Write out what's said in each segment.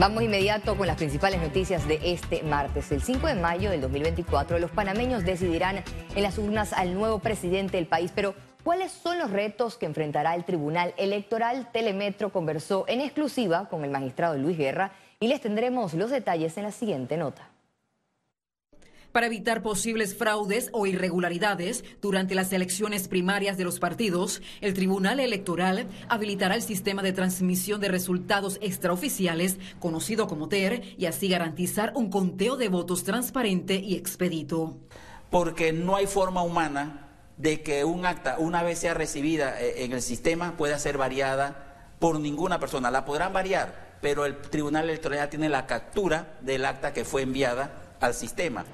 Vamos inmediato con las principales noticias de este martes. El 5 de mayo del 2024 los panameños decidirán en las urnas al nuevo presidente del país, pero ¿cuáles son los retos que enfrentará el Tribunal Electoral? Telemetro conversó en exclusiva con el magistrado Luis Guerra y les tendremos los detalles en la siguiente nota. Para evitar posibles fraudes o irregularidades durante las elecciones primarias de los partidos, el Tribunal Electoral habilitará el sistema de transmisión de resultados extraoficiales, conocido como TER, y así garantizar un conteo de votos transparente y expedito. Porque no hay forma humana de que un acta, una vez sea recibida eh, en el sistema, pueda ser variada por ninguna persona. La podrán variar, pero el Tribunal Electoral tiene la captura del acta que fue enviada al sistema.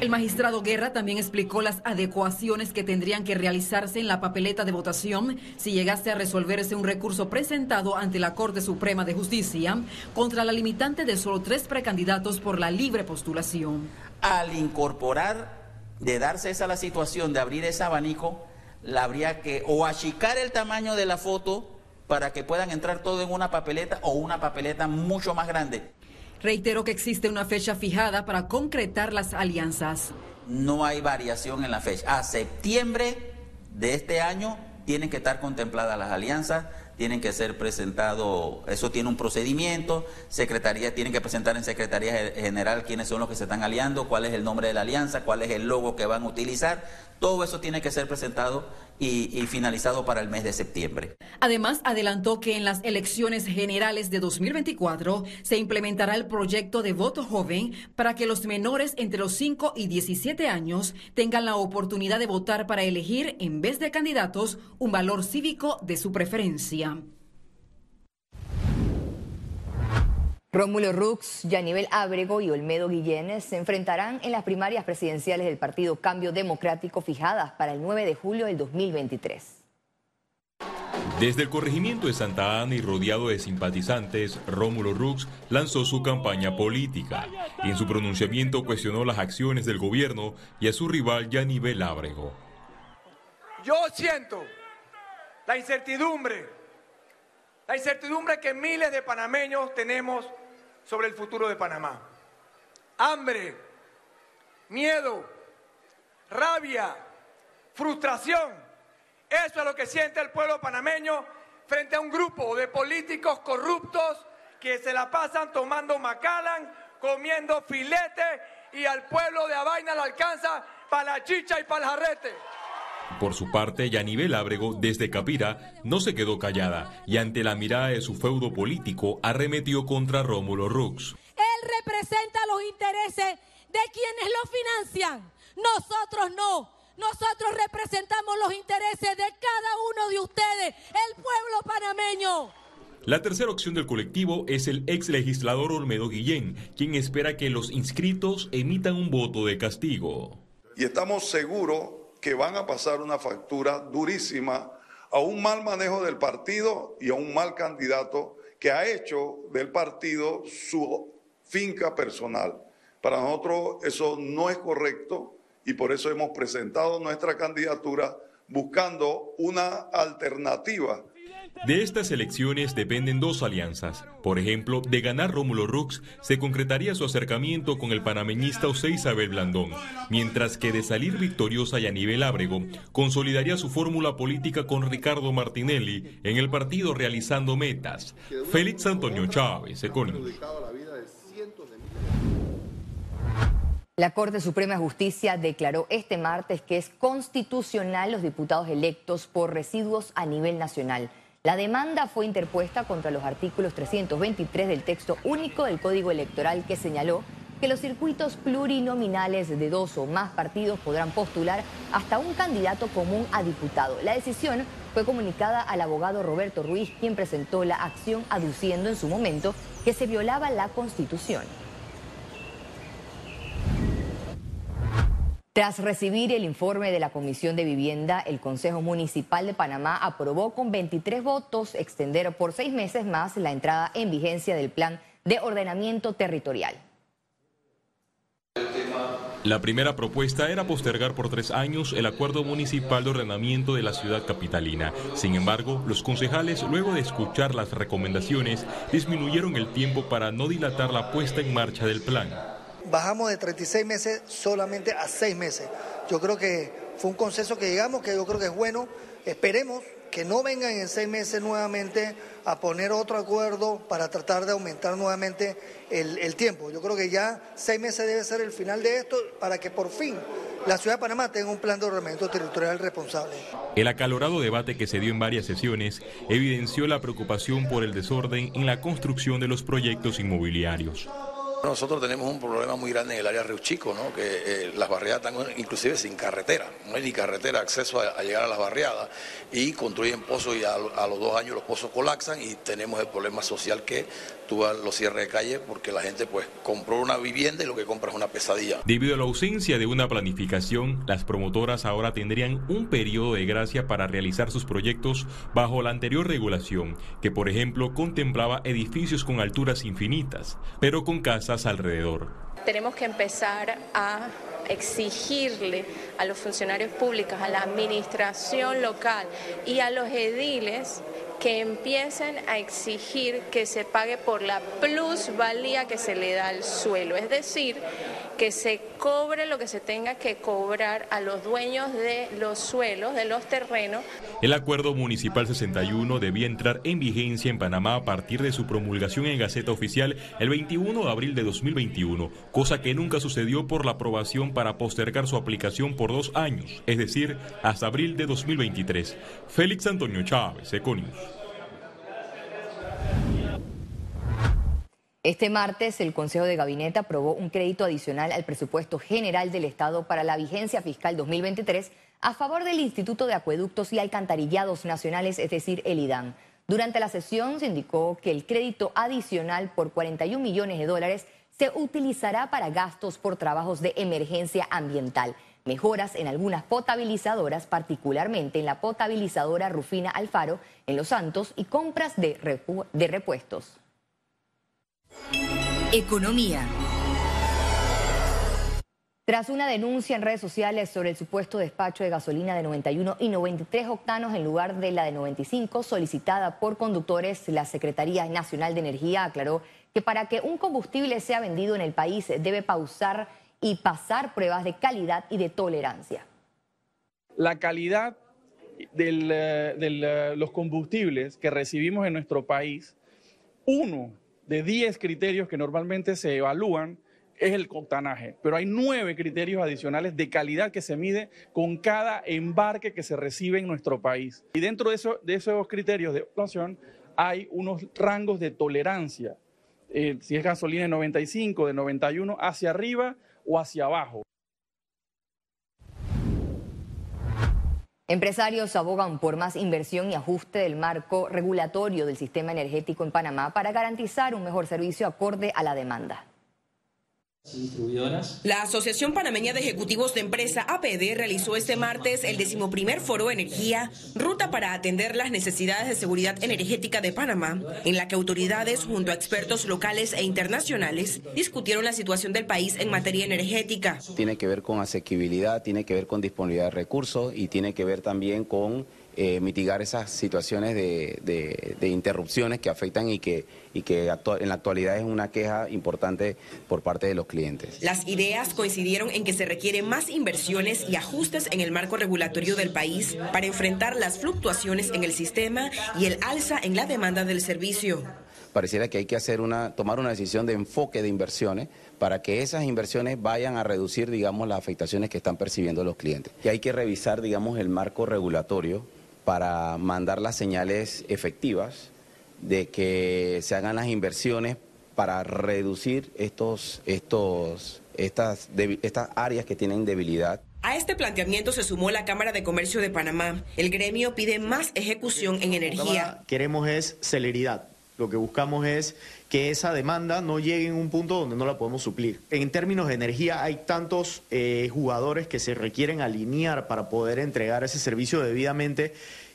El magistrado Guerra también explicó las adecuaciones que tendrían que realizarse en la papeleta de votación si llegase a resolverse un recurso presentado ante la Corte Suprema de Justicia contra la limitante de solo tres precandidatos por la libre postulación. Al incorporar, de darse esa la situación de abrir ese abanico, la habría que o achicar el tamaño de la foto para que puedan entrar todo en una papeleta o una papeleta mucho más grande. Reitero que existe una fecha fijada para concretar las alianzas. No hay variación en la fecha. A septiembre de este año tienen que estar contempladas las alianzas, tienen que ser presentado, eso tiene un procedimiento, secretaría tienen que presentar en Secretaría General quiénes son los que se están aliando, cuál es el nombre de la alianza, cuál es el logo que van a utilizar, todo eso tiene que ser presentado y, finalizado para el mes de septiembre. Además, adelantó que en las elecciones generales de 2024 se implementará el proyecto de voto joven para que los menores entre los 5 y 17 años tengan la oportunidad de votar para elegir, en vez de candidatos, un valor cívico de su preferencia. Rómulo Rux, Yanivel Ábrego y Olmedo Guillén se enfrentarán en las primarias presidenciales del Partido Cambio Democrático fijadas para el 9 de julio del 2023. Desde el corregimiento de Santa Ana y rodeado de simpatizantes, Rómulo Rux lanzó su campaña política y en su pronunciamiento cuestionó las acciones del gobierno y a su rival Yanivel Ábrego. Yo siento la incertidumbre, la incertidumbre que miles de panameños tenemos sobre el futuro de Panamá. Hambre, miedo, rabia, frustración. Eso es lo que siente el pueblo panameño frente a un grupo de políticos corruptos que se la pasan tomando Macallan, comiendo filete y al pueblo de Abaina le alcanza para la chicha y para el jarrete. Por su parte, Yanivel Ábrego, desde Capira, no se quedó callada y ante la mirada de su feudo político arremetió contra Rómulo Rux. Él representa los intereses de quienes lo financian. Nosotros no. Nosotros representamos los intereses de cada uno de ustedes, el pueblo panameño. La tercera opción del colectivo es el ex legislador Olmedo Guillén, quien espera que los inscritos emitan un voto de castigo. Y estamos seguros que van a pasar una factura durísima a un mal manejo del partido y a un mal candidato que ha hecho del partido su finca personal. Para nosotros eso no es correcto y por eso hemos presentado nuestra candidatura buscando una alternativa de estas elecciones dependen dos alianzas. Por ejemplo, de ganar Rómulo Rux, se concretaría su acercamiento con el panameñista José Isabel Blandón, mientras que de salir victoriosa Yanivel Ábrego, consolidaría su fórmula política con Ricardo Martinelli en el partido realizando metas. Félix Antonio Chávez, Econius. La Corte Suprema de Justicia declaró este martes que es constitucional los diputados electos por residuos a nivel nacional. La demanda fue interpuesta contra los artículos 323 del texto único del Código Electoral que señaló que los circuitos plurinominales de dos o más partidos podrán postular hasta un candidato común a diputado. La decisión fue comunicada al abogado Roberto Ruiz, quien presentó la acción aduciendo en su momento que se violaba la Constitución. Tras recibir el informe de la Comisión de Vivienda, el Consejo Municipal de Panamá aprobó con 23 votos extender por seis meses más la entrada en vigencia del Plan de Ordenamiento Territorial. La primera propuesta era postergar por tres años el acuerdo municipal de ordenamiento de la ciudad capitalina. Sin embargo, los concejales, luego de escuchar las recomendaciones, disminuyeron el tiempo para no dilatar la puesta en marcha del plan. Bajamos de 36 meses solamente a seis meses. Yo creo que fue un consenso que llegamos, que yo creo que es bueno. Esperemos que no vengan en seis meses nuevamente a poner otro acuerdo para tratar de aumentar nuevamente el, tiempo. Yo creo que ya seis meses debe ser el final de esto para que por fin la ciudad de Panamá tenga un plan de ordenamiento territorial responsable. El acalorado debate que se dio en varias sesiones evidenció la preocupación por el desorden en la construcción de los proyectos inmobiliarios. Nosotros tenemos un problema muy grande en el área Río Chico, ¿no? que eh, las barriadas están inclusive sin carretera, no hay ni carretera, acceso a, llegar a las barriadas y construyen pozos y a, los dos años los pozos colapsan y tenemos el problema social que tú los cierres de calle porque la gente pues compró una vivienda y lo que compra es una pesadilla. Debido a la ausencia de una planificación, las promotoras ahora tendrían un periodo de gracia para realizar sus proyectos bajo la anterior regulación, que por ejemplo contemplaba edificios con alturas infinitas, pero con casas alrededor. Tenemos que empezar a exigirle a los funcionarios públicos, a la administración local y a los ediles que empiecen a exigir que se pague por la plusvalía que se le da al suelo, es decir, que se cobre lo que se tenga que cobrar a los dueños de los suelos, de los terrenos. El acuerdo municipal 61 debía entrar en vigencia en Panamá a partir de su promulgación en Gaceta Oficial el 21 de abril de 2021, cosa que nunca sucedió por la aprobación para postergar su aplicación por dos años, es decir, hasta abril de 2023. Félix Antonio Chávez, Econius. Este martes, el Consejo de Gabinete aprobó un crédito adicional al presupuesto general del Estado para la vigencia fiscal 2023 a favor del Instituto de Acueductos y Alcantarillados Nacionales, es decir, el IDAN. Durante la sesión se indicó que el crédito adicional por 41 millones de dólares se utilizará para gastos por trabajos de emergencia ambiental, mejoras en algunas potabilizadoras, particularmente en la potabilizadora Rufina Alfaro en Los Santos y compras de, repuestos. Economía. Tras una denuncia en redes sociales sobre el supuesto despacho de gasolina de 91 y 93 octanos en lugar de la de 95 solicitada por conductores, la Secretaría Nacional de Energía aclaró que para que un combustible sea vendido en el país debe pausar y pasar pruebas de calidad y de tolerancia. La calidad de eh, eh, los combustibles que recibimos en nuestro país, uno de 10 criterios que normalmente se evalúan es el octanaje, pero hay nueve criterios adicionales de calidad que se mide con cada embarque que se recibe en nuestro país. Y dentro de, de esos criterios de evaluación hay unos rangos de tolerancia, eh, si es gasolina de 95, de 91, hacia arriba o hacia abajo. Empresarios abogan por más inversión y ajuste del marco regulatorio del sistema energético en Panamá para garantizar un mejor servicio acorde a la demanda. La Asociación Panameña de Ejecutivos de Empresa APD realizó este martes el decimoprimer foro Energía, ruta para atender las necesidades de seguridad energética de Panamá, en la que autoridades junto a expertos locales e internacionales discutieron la situación del país en materia energética. Tiene que ver con asequibilidad, tiene que ver con disponibilidad de recursos y tiene que ver también con eh, mitigar esas situaciones de, interrupciones que afectan y que, y que en la actualidad es una queja importante por parte de los clientes. Las ideas coincidieron en que se requieren más inversiones y ajustes en el marco regulatorio del país para enfrentar las fluctuaciones en el sistema y el alza en la demanda del servicio pareciera que hay que hacer una, tomar una decisión de enfoque de inversiones para que esas inversiones vayan a reducir, digamos, las afectaciones que están percibiendo los clientes. Y hay que revisar, digamos, el marco regulatorio para mandar las señales efectivas de que se hagan las inversiones para reducir estos, estos, estas, estas áreas que tienen debilidad. A este planteamiento se sumó la Cámara de Comercio de Panamá. El gremio pide más ejecución en energía. Queremos es celeridad. Lo que buscamos es que esa demanda no llegue en un punto donde no la podemos suplir. En términos de energía hay tantos eh, jugadores que se requieren alinear para poder entregar ese servicio debidamente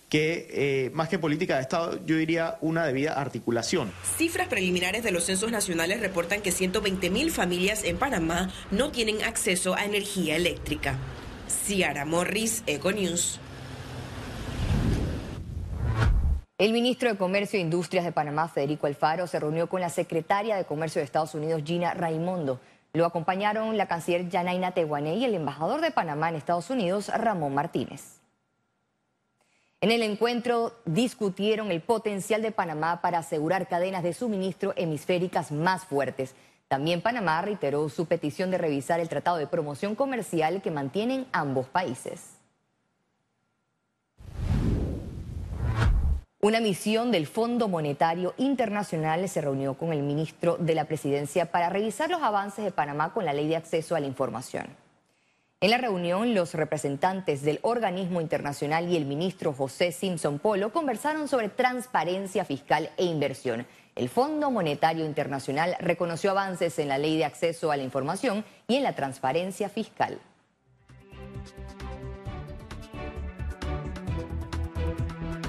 que eh, más que política de Estado, yo diría una debida articulación. Cifras preliminares de los censos nacionales reportan que 120 mil familias en Panamá no tienen acceso a energía eléctrica. Ciara Morris, Econews. El ministro de Comercio e Industrias de Panamá, Federico Alfaro, se reunió con la secretaria de Comercio de Estados Unidos, Gina Raimondo. Lo acompañaron la canciller Yanaina Tehuané y el embajador de Panamá en Estados Unidos, Ramón Martínez. En el encuentro discutieron el potencial de Panamá para asegurar cadenas de suministro hemisféricas más fuertes. También Panamá reiteró su petición de revisar el Tratado de Promoción Comercial que mantienen ambos países. Una misión del Fondo Monetario Internacional se reunió con el ministro de la Presidencia para revisar los avances de Panamá con la Ley de Acceso a la Información. En la reunión, los representantes del organismo internacional y el ministro José Simpson Polo conversaron sobre transparencia fiscal e inversión. El Fondo Monetario Internacional reconoció avances en la ley de acceso a la información y en la transparencia fiscal.